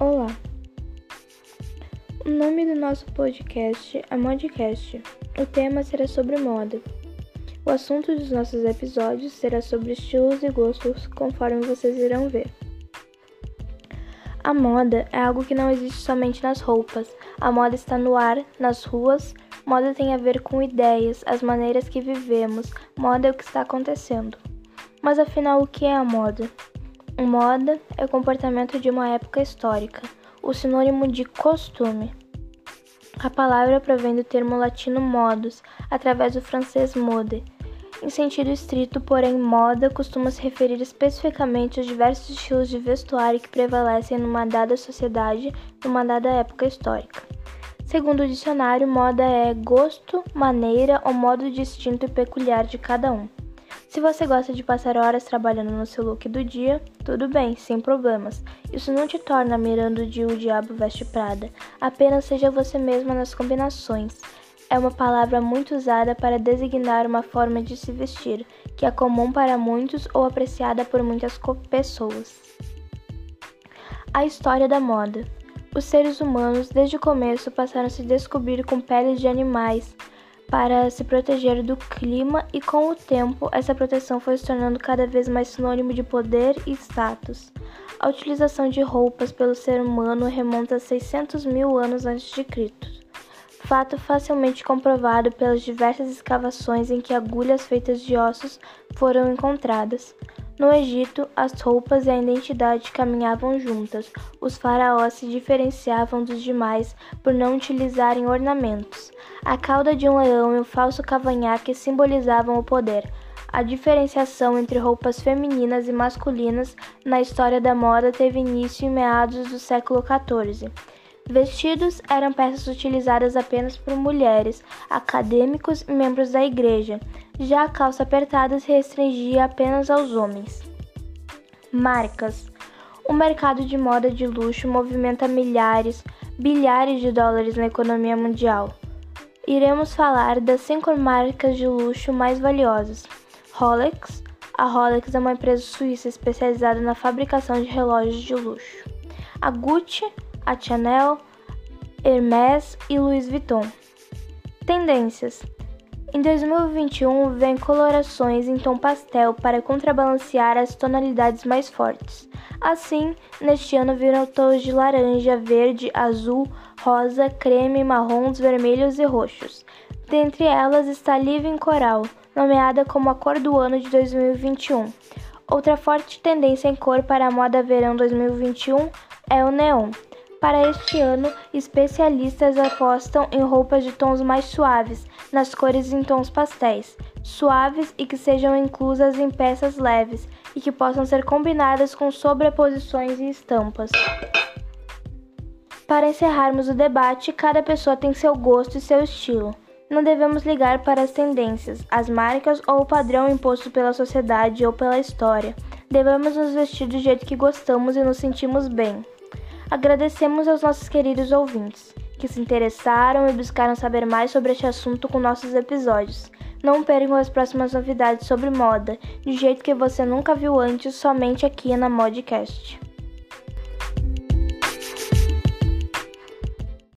Olá! O nome do nosso podcast é Modcast. O tema será sobre moda. O assunto dos nossos episódios será sobre estilos e gostos, conforme vocês irão ver. A moda é algo que não existe somente nas roupas. A moda está no ar, nas ruas. Moda tem a ver com ideias, as maneiras que vivemos. Moda é o que está acontecendo. Mas afinal, o que é a moda? Moda é o comportamento de uma época histórica, o sinônimo de costume. A palavra provém do termo latino modus, através do francês mode. Em sentido estrito, porém, moda costuma se referir especificamente aos diversos estilos de vestuário que prevalecem numa dada sociedade, numa dada época histórica. Segundo o dicionário, moda é gosto, maneira ou modo distinto e peculiar de cada um. Se você gosta de passar horas trabalhando no seu look do dia, tudo bem, sem problemas. Isso não te torna mirando de o diabo veste Prada. Apenas seja você mesma nas combinações. É uma palavra muito usada para designar uma forma de se vestir, que é comum para muitos ou apreciada por muitas pessoas. A história da moda. Os seres humanos, desde o começo, passaram a se descobrir com peles de animais, para se proteger do clima e com o tempo essa proteção foi se tornando cada vez mais sinônimo de poder e status. A utilização de roupas pelo ser humano remonta a 600 mil anos antes de Cristo. Fato facilmente comprovado pelas diversas escavações em que agulhas feitas de ossos foram encontradas. No Egito, as roupas e a identidade caminhavam juntas. Os faraós se diferenciavam dos demais por não utilizarem ornamentos. A cauda de um leão e o falso cavanhaque simbolizavam o poder. A diferenciação entre roupas femininas e masculinas na história da moda teve início em meados do século XIV. Vestidos eram peças utilizadas apenas por mulheres, acadêmicos e membros da igreja. Já a calça apertada se restringia apenas aos homens. Marcas. O mercado de moda de luxo movimenta milhares, bilhares de dólares na economia mundial. Iremos falar das cinco marcas de luxo mais valiosas. Rolex. A Rolex é uma empresa suíça especializada na fabricação de relógios de luxo. A Gucci a Chanel, Hermès e Louis Vuitton. Tendências: Em 2021 vem colorações em tom pastel para contrabalancear as tonalidades mais fortes. Assim, neste ano viram tons de laranja, verde, azul, rosa, creme, marrons, vermelhos e roxos. Dentre elas está Living Coral, nomeada como a cor do ano de 2021. Outra forte tendência em cor para a moda verão 2021 é o neon. Para este ano, especialistas apostam em roupas de tons mais suaves, nas cores em tons pastéis, suaves e que sejam inclusas em peças leves e que possam ser combinadas com sobreposições e estampas. Para encerrarmos o debate, cada pessoa tem seu gosto e seu estilo. Não devemos ligar para as tendências, as marcas ou o padrão imposto pela sociedade ou pela história. Devemos nos vestir do jeito que gostamos e nos sentimos bem. Agradecemos aos nossos queridos ouvintes que se interessaram e buscaram saber mais sobre este assunto com nossos episódios. Não percam as próximas novidades sobre moda, de jeito que você nunca viu antes, somente aqui na Modcast.